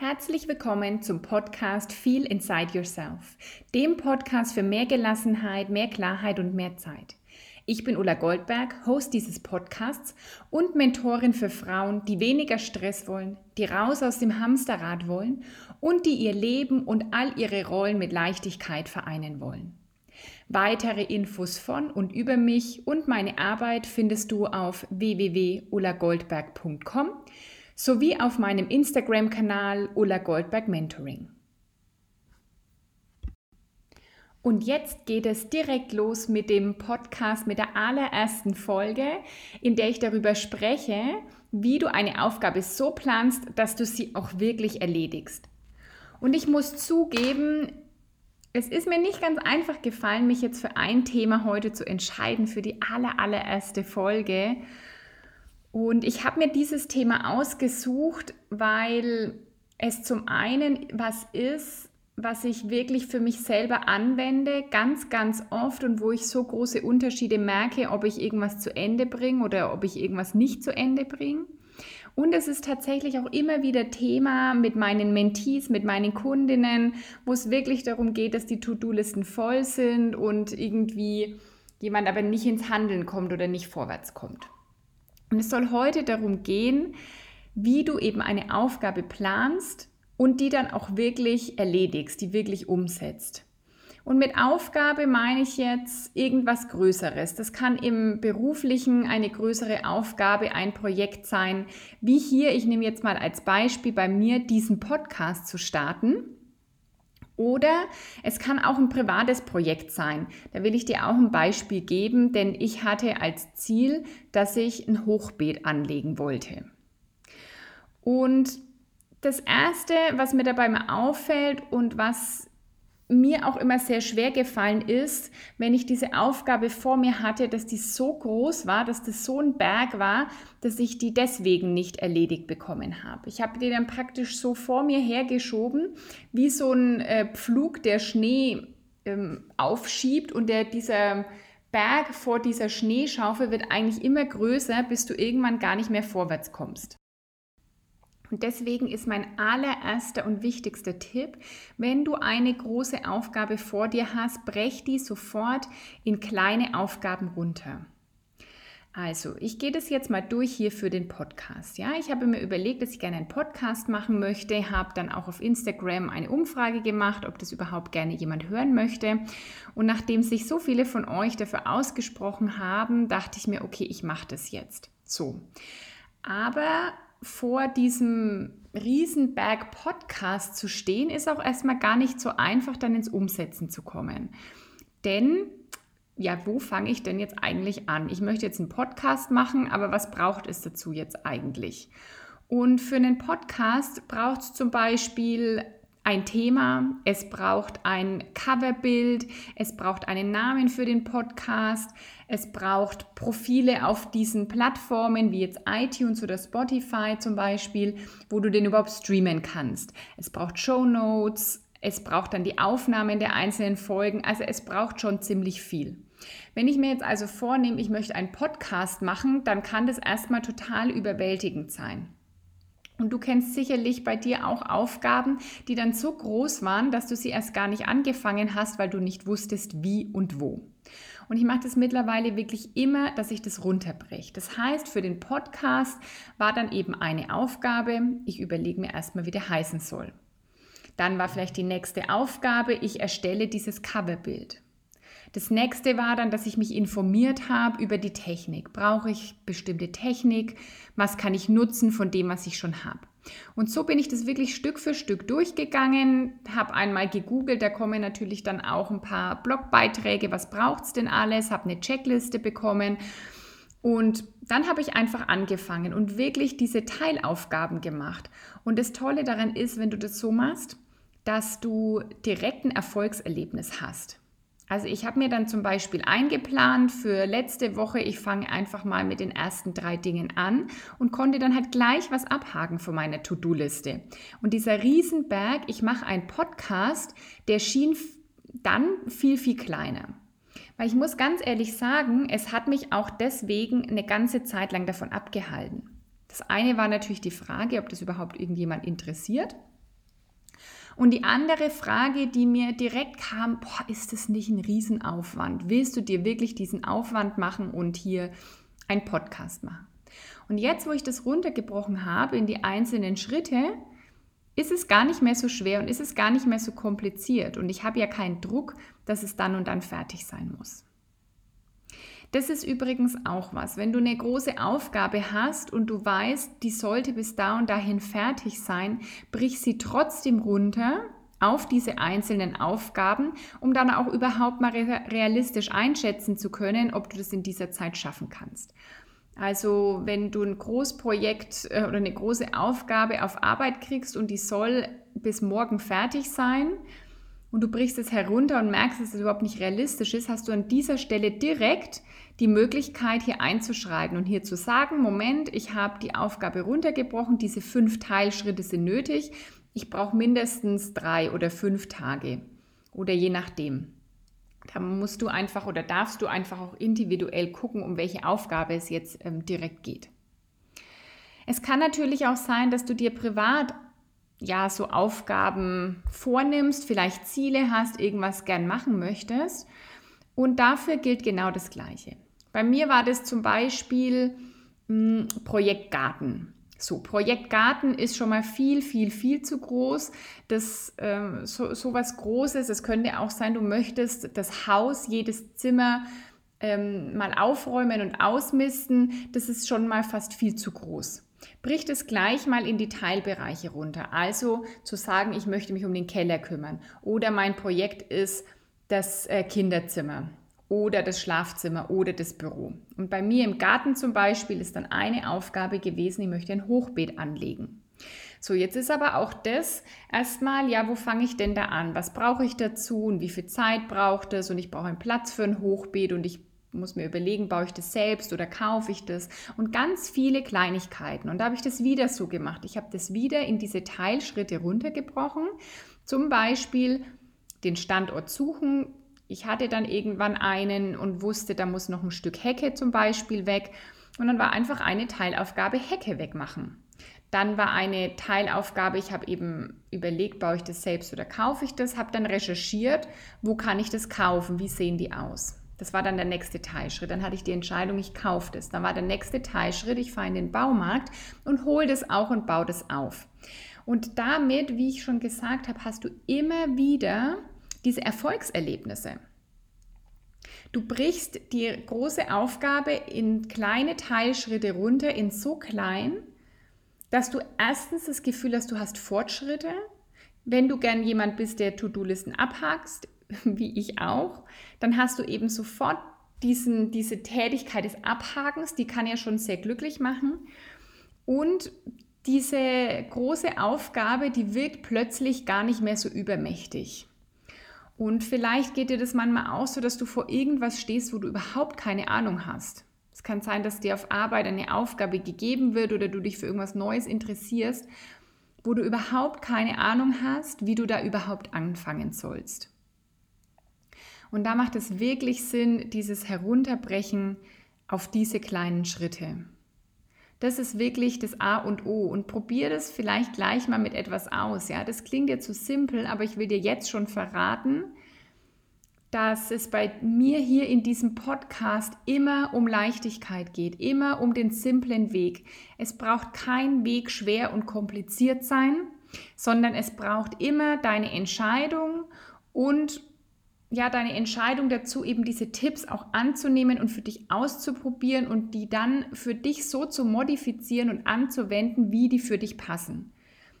Herzlich willkommen zum Podcast Feel Inside Yourself, dem Podcast für mehr Gelassenheit, mehr Klarheit und mehr Zeit. Ich bin Ulla Goldberg, Host dieses Podcasts und Mentorin für Frauen, die weniger Stress wollen, die raus aus dem Hamsterrad wollen und die ihr Leben und all ihre Rollen mit Leichtigkeit vereinen wollen. Weitere Infos von und über mich und meine Arbeit findest du auf www.ullagoldberg.com sowie auf meinem Instagram-Kanal Ulla Goldberg Mentoring. Und jetzt geht es direkt los mit dem Podcast, mit der allerersten Folge, in der ich darüber spreche, wie du eine Aufgabe so planst, dass du sie auch wirklich erledigst. Und ich muss zugeben, es ist mir nicht ganz einfach gefallen, mich jetzt für ein Thema heute zu entscheiden, für die aller, allererste Folge. Und ich habe mir dieses Thema ausgesucht, weil es zum einen was ist, was ich wirklich für mich selber anwende, ganz, ganz oft und wo ich so große Unterschiede merke, ob ich irgendwas zu Ende bringe oder ob ich irgendwas nicht zu Ende bringe. Und es ist tatsächlich auch immer wieder Thema mit meinen Mentees, mit meinen Kundinnen, wo es wirklich darum geht, dass die To-Do-Listen voll sind und irgendwie jemand aber nicht ins Handeln kommt oder nicht vorwärts kommt. Und es soll heute darum gehen, wie du eben eine Aufgabe planst und die dann auch wirklich erledigst, die wirklich umsetzt. Und mit Aufgabe meine ich jetzt irgendwas Größeres. Das kann im beruflichen eine größere Aufgabe, ein Projekt sein, wie hier, ich nehme jetzt mal als Beispiel bei mir, diesen Podcast zu starten. Oder es kann auch ein privates Projekt sein. Da will ich dir auch ein Beispiel geben, denn ich hatte als Ziel, dass ich ein Hochbeet anlegen wollte. Und das Erste, was mir dabei mal auffällt und was mir auch immer sehr schwer gefallen ist, wenn ich diese Aufgabe vor mir hatte, dass die so groß war, dass das so ein Berg war, dass ich die deswegen nicht erledigt bekommen habe. Ich habe die dann praktisch so vor mir hergeschoben, wie so ein äh, Pflug, der Schnee ähm, aufschiebt und der dieser Berg vor dieser Schneeschaufel wird eigentlich immer größer, bis du irgendwann gar nicht mehr vorwärts kommst. Und deswegen ist mein allererster und wichtigster Tipp, wenn du eine große Aufgabe vor dir hast, brech die sofort in kleine Aufgaben runter. Also, ich gehe das jetzt mal durch hier für den Podcast. Ja, ich habe mir überlegt, dass ich gerne einen Podcast machen möchte, habe dann auch auf Instagram eine Umfrage gemacht, ob das überhaupt gerne jemand hören möchte. Und nachdem sich so viele von euch dafür ausgesprochen haben, dachte ich mir, okay, ich mache das jetzt. So. Aber vor diesem Riesenberg Podcast zu stehen, ist auch erstmal gar nicht so einfach, dann ins Umsetzen zu kommen. Denn, ja, wo fange ich denn jetzt eigentlich an? Ich möchte jetzt einen Podcast machen, aber was braucht es dazu jetzt eigentlich? Und für einen Podcast braucht es zum Beispiel ein Thema, es braucht ein Coverbild, es braucht einen Namen für den Podcast, es braucht Profile auf diesen Plattformen wie jetzt iTunes oder Spotify zum Beispiel, wo du den überhaupt streamen kannst. Es braucht Show Notes, es braucht dann die Aufnahmen der einzelnen Folgen, also es braucht schon ziemlich viel. Wenn ich mir jetzt also vornehme, ich möchte einen Podcast machen, dann kann das erstmal total überwältigend sein. Und du kennst sicherlich bei dir auch Aufgaben, die dann so groß waren, dass du sie erst gar nicht angefangen hast, weil du nicht wusstest, wie und wo. Und ich mache das mittlerweile wirklich immer, dass ich das runterbreche. Das heißt, für den Podcast war dann eben eine Aufgabe, ich überlege mir erstmal, wie der heißen soll. Dann war vielleicht die nächste Aufgabe, ich erstelle dieses Coverbild. Das nächste war dann, dass ich mich informiert habe über die Technik. Brauche ich bestimmte Technik? Was kann ich nutzen von dem, was ich schon habe? Und so bin ich das wirklich Stück für Stück durchgegangen, habe einmal gegoogelt, da kommen natürlich dann auch ein paar Blogbeiträge, was braucht es denn alles, habe eine Checkliste bekommen und dann habe ich einfach angefangen und wirklich diese Teilaufgaben gemacht. Und das Tolle daran ist, wenn du das so machst, dass du direkt ein Erfolgserlebnis hast. Also ich habe mir dann zum Beispiel eingeplant für letzte Woche, ich fange einfach mal mit den ersten drei Dingen an und konnte dann halt gleich was abhaken von meiner To-Do-Liste. Und dieser Riesenberg, ich mache einen Podcast, der schien dann viel, viel kleiner. Weil ich muss ganz ehrlich sagen, es hat mich auch deswegen eine ganze Zeit lang davon abgehalten. Das eine war natürlich die Frage, ob das überhaupt irgendjemand interessiert. Und die andere Frage, die mir direkt kam, boah, ist das nicht ein Riesenaufwand? Willst du dir wirklich diesen Aufwand machen und hier einen Podcast machen? Und jetzt, wo ich das runtergebrochen habe in die einzelnen Schritte, ist es gar nicht mehr so schwer und ist es gar nicht mehr so kompliziert. Und ich habe ja keinen Druck, dass es dann und dann fertig sein muss. Das ist übrigens auch was. Wenn du eine große Aufgabe hast und du weißt, die sollte bis da und dahin fertig sein, brich sie trotzdem runter auf diese einzelnen Aufgaben, um dann auch überhaupt mal realistisch einschätzen zu können, ob du das in dieser Zeit schaffen kannst. Also wenn du ein Großprojekt äh, oder eine große Aufgabe auf Arbeit kriegst und die soll bis morgen fertig sein und du brichst es herunter und merkst, dass es überhaupt nicht realistisch ist, hast du an dieser Stelle direkt die Möglichkeit, hier einzuschreiten und hier zu sagen, Moment, ich habe die Aufgabe runtergebrochen, diese fünf Teilschritte sind nötig, ich brauche mindestens drei oder fünf Tage oder je nachdem. Da musst du einfach oder darfst du einfach auch individuell gucken, um welche Aufgabe es jetzt ähm, direkt geht. Es kann natürlich auch sein, dass du dir privat ja so Aufgaben vornimmst, vielleicht Ziele hast, irgendwas gern machen möchtest. Und dafür gilt genau das Gleiche. Bei mir war das zum Beispiel mh, hm, Projekt. So, Projekt Garten ist schon mal viel, viel, viel zu groß. Das ähm, so, so was Großes, es könnte auch sein, du möchtest das Haus, jedes Zimmer ähm, mal aufräumen und ausmisten. Das ist schon mal fast viel zu groß. Bricht es gleich mal in die Teilbereiche runter. Also zu sagen, ich möchte mich um den Keller kümmern oder mein Projekt ist das äh, Kinderzimmer oder das Schlafzimmer oder das Büro. Und bei mir im Garten zum Beispiel ist dann eine Aufgabe gewesen, ich möchte ein Hochbeet anlegen. So, jetzt ist aber auch das erstmal, ja, wo fange ich denn da an? Was brauche ich dazu und wie viel Zeit braucht es? Und ich brauche einen Platz für ein Hochbeet und ich muss mir überlegen, baue ich das selbst oder kaufe ich das? Und ganz viele Kleinigkeiten. Und da habe ich das wieder so gemacht. Ich habe das wieder in diese Teilschritte runtergebrochen. Zum Beispiel den Standort suchen, ich hatte dann irgendwann einen und wusste, da muss noch ein Stück Hecke zum Beispiel weg. Und dann war einfach eine Teilaufgabe Hecke wegmachen. Dann war eine Teilaufgabe, ich habe eben überlegt, baue ich das selbst oder kaufe ich das, habe dann recherchiert, wo kann ich das kaufen, wie sehen die aus. Das war dann der nächste Teilschritt. Dann hatte ich die Entscheidung, ich kaufe das. Dann war der nächste Teilschritt, ich fahre in den Baumarkt und hole das auch und baue das auf. Und damit, wie ich schon gesagt habe, hast du immer wieder diese Erfolgserlebnisse. Du brichst die große Aufgabe in kleine Teilschritte runter, in so klein, dass du erstens das Gefühl hast, du hast Fortschritte. Wenn du gern jemand bist, der To-Do-Listen abhakst, wie ich auch, dann hast du eben sofort diesen, diese Tätigkeit des Abhakens, die kann ja schon sehr glücklich machen. Und diese große Aufgabe, die wirkt plötzlich gar nicht mehr so übermächtig. Und vielleicht geht dir das manchmal auch so, dass du vor irgendwas stehst, wo du überhaupt keine Ahnung hast. Es kann sein, dass dir auf Arbeit eine Aufgabe gegeben wird oder du dich für irgendwas Neues interessierst, wo du überhaupt keine Ahnung hast, wie du da überhaupt anfangen sollst. Und da macht es wirklich Sinn, dieses Herunterbrechen auf diese kleinen Schritte. Das ist wirklich das A und O und probier das vielleicht gleich mal mit etwas aus. Ja, das klingt jetzt zu simpel, aber ich will dir jetzt schon verraten, dass es bei mir hier in diesem Podcast immer um Leichtigkeit geht, immer um den simplen Weg. Es braucht kein Weg schwer und kompliziert sein, sondern es braucht immer deine Entscheidung und ja, deine Entscheidung dazu, eben diese Tipps auch anzunehmen und für dich auszuprobieren und die dann für dich so zu modifizieren und anzuwenden, wie die für dich passen.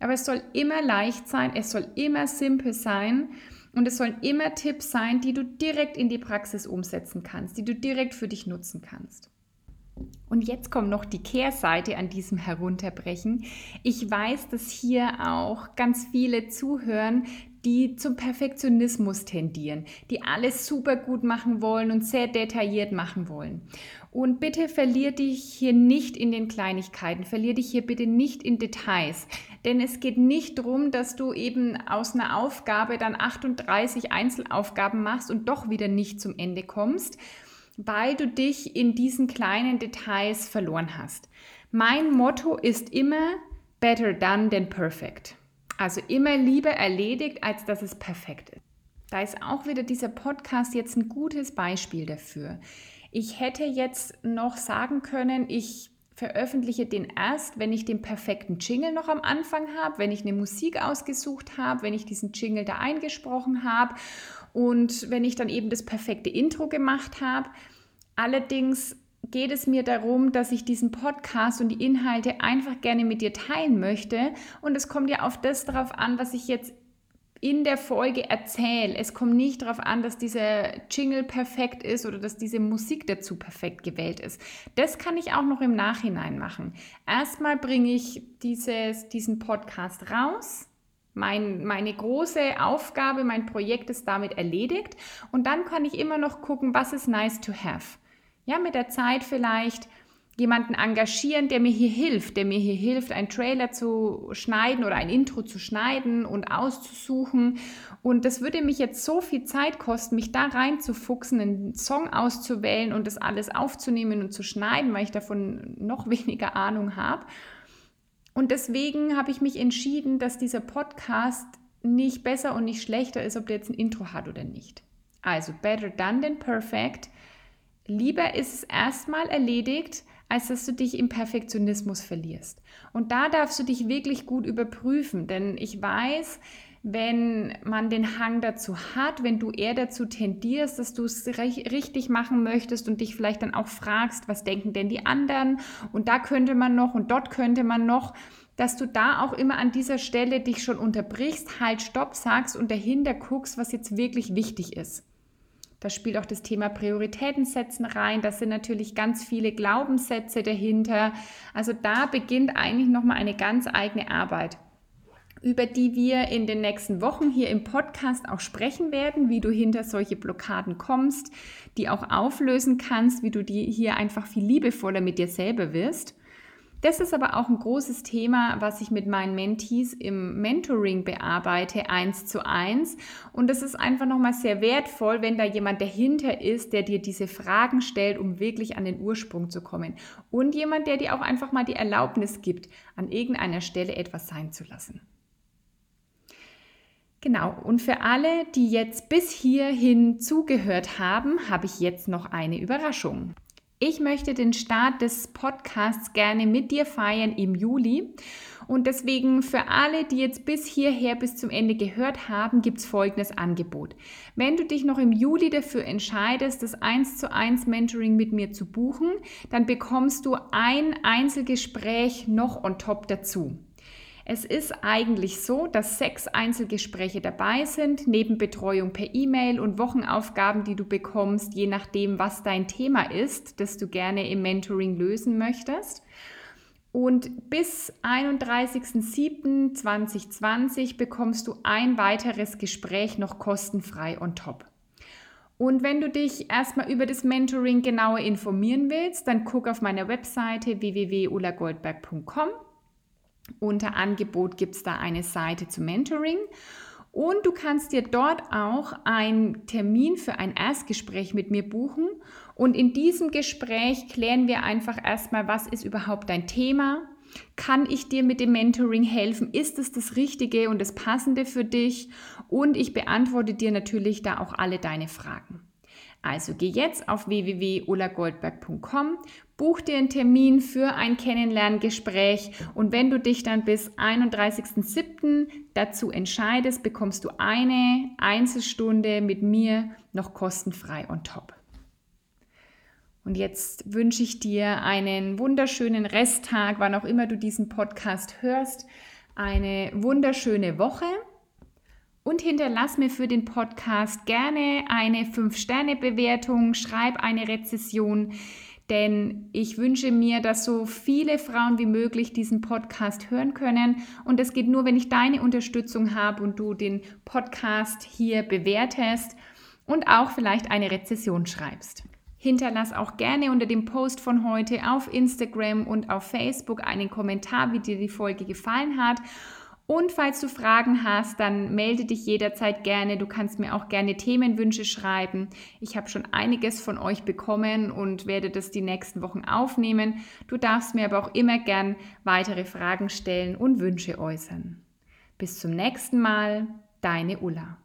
Aber es soll immer leicht sein, es soll immer simpel sein und es sollen immer Tipps sein, die du direkt in die Praxis umsetzen kannst, die du direkt für dich nutzen kannst. Und jetzt kommt noch die Kehrseite an diesem Herunterbrechen. Ich weiß, dass hier auch ganz viele zuhören, die zum Perfektionismus tendieren, die alles super gut machen wollen und sehr detailliert machen wollen. Und bitte verlier dich hier nicht in den Kleinigkeiten, verlier dich hier bitte nicht in Details, denn es geht nicht darum, dass du eben aus einer Aufgabe dann 38 Einzelaufgaben machst und doch wieder nicht zum Ende kommst, weil du dich in diesen kleinen Details verloren hast. Mein Motto ist immer better done than perfect. Also immer lieber erledigt, als dass es perfekt ist. Da ist auch wieder dieser Podcast jetzt ein gutes Beispiel dafür. Ich hätte jetzt noch sagen können, ich veröffentliche den erst, wenn ich den perfekten Jingle noch am Anfang habe, wenn ich eine Musik ausgesucht habe, wenn ich diesen Jingle da eingesprochen habe und wenn ich dann eben das perfekte Intro gemacht habe. Allerdings geht es mir darum, dass ich diesen Podcast und die Inhalte einfach gerne mit dir teilen möchte. Und es kommt ja auf das darauf an, was ich jetzt in der Folge erzähle. Es kommt nicht darauf an, dass dieser Jingle perfekt ist oder dass diese Musik dazu perfekt gewählt ist. Das kann ich auch noch im Nachhinein machen. Erstmal bringe ich dieses, diesen Podcast raus. Mein, meine große Aufgabe, mein Projekt ist damit erledigt. Und dann kann ich immer noch gucken, was ist nice to have. Ja, mit der Zeit vielleicht jemanden engagieren, der mir hier hilft, der mir hier hilft, einen Trailer zu schneiden oder ein Intro zu schneiden und auszusuchen. Und das würde mich jetzt so viel Zeit kosten, mich da reinzufuchsen, einen Song auszuwählen und das alles aufzunehmen und zu schneiden, weil ich davon noch weniger Ahnung habe. Und deswegen habe ich mich entschieden, dass dieser Podcast nicht besser und nicht schlechter ist, ob der jetzt ein Intro hat oder nicht. Also better done than perfect. Lieber ist es erstmal erledigt, als dass du dich im Perfektionismus verlierst. Und da darfst du dich wirklich gut überprüfen, denn ich weiß, wenn man den Hang dazu hat, wenn du eher dazu tendierst, dass du es richtig machen möchtest und dich vielleicht dann auch fragst, was denken denn die anderen und da könnte man noch und dort könnte man noch, dass du da auch immer an dieser Stelle dich schon unterbrichst, halt, stopp sagst und dahinter guckst, was jetzt wirklich wichtig ist. Da spielt auch das Thema Prioritäten setzen rein. Das sind natürlich ganz viele Glaubenssätze dahinter. Also da beginnt eigentlich nochmal eine ganz eigene Arbeit über die wir in den nächsten Wochen hier im Podcast auch sprechen werden, wie du hinter solche Blockaden kommst, die auch auflösen kannst, wie du die hier einfach viel liebevoller mit dir selber wirst. Das ist aber auch ein großes Thema, was ich mit meinen Mentees im Mentoring bearbeite, eins zu eins. Und das ist einfach nochmal sehr wertvoll, wenn da jemand dahinter ist, der dir diese Fragen stellt, um wirklich an den Ursprung zu kommen. Und jemand, der dir auch einfach mal die Erlaubnis gibt, an irgendeiner Stelle etwas sein zu lassen. Genau, und für alle, die jetzt bis hierhin zugehört haben, habe ich jetzt noch eine Überraschung. Ich möchte den Start des Podcasts gerne mit dir feiern im Juli. Und deswegen für alle, die jetzt bis hierher, bis zum Ende gehört haben, gibt es folgendes Angebot. Wenn du dich noch im Juli dafür entscheidest, das 1 zu 1 Mentoring mit mir zu buchen, dann bekommst du ein Einzelgespräch noch on top dazu. Es ist eigentlich so, dass sechs Einzelgespräche dabei sind, neben Betreuung per E-Mail und Wochenaufgaben, die du bekommst, je nachdem, was dein Thema ist, das du gerne im Mentoring lösen möchtest. Und bis 31.07.2020 bekommst du ein weiteres Gespräch noch kostenfrei on top. Und wenn du dich erstmal über das Mentoring genauer informieren willst, dann guck auf meiner Webseite www.ulagoldberg.com unter Angebot gibt es da eine Seite zu Mentoring. Und du kannst dir dort auch einen Termin für ein Erstgespräch mit mir buchen. Und in diesem Gespräch klären wir einfach erstmal, was ist überhaupt dein Thema? Kann ich dir mit dem Mentoring helfen? Ist es das Richtige und das Passende für dich? Und ich beantworte dir natürlich da auch alle deine Fragen. Also geh jetzt auf www.ulagoldberg.com, buch dir einen Termin für ein Kennenlerngespräch und wenn du dich dann bis 31.07. dazu entscheidest, bekommst du eine Einzelstunde mit mir noch kostenfrei on top. Und jetzt wünsche ich dir einen wunderschönen Resttag, wann auch immer du diesen Podcast hörst, eine wunderschöne Woche und hinterlass mir für den Podcast gerne eine 5-Sterne-Bewertung, schreib eine Rezession, denn ich wünsche mir, dass so viele Frauen wie möglich diesen Podcast hören können. Und das geht nur, wenn ich deine Unterstützung habe und du den Podcast hier bewertest und auch vielleicht eine Rezession schreibst. Hinterlass auch gerne unter dem Post von heute auf Instagram und auf Facebook einen Kommentar, wie dir die Folge gefallen hat. Und falls du Fragen hast, dann melde dich jederzeit gerne. Du kannst mir auch gerne Themenwünsche schreiben. Ich habe schon einiges von euch bekommen und werde das die nächsten Wochen aufnehmen. Du darfst mir aber auch immer gern weitere Fragen stellen und Wünsche äußern. Bis zum nächsten Mal, deine Ulla.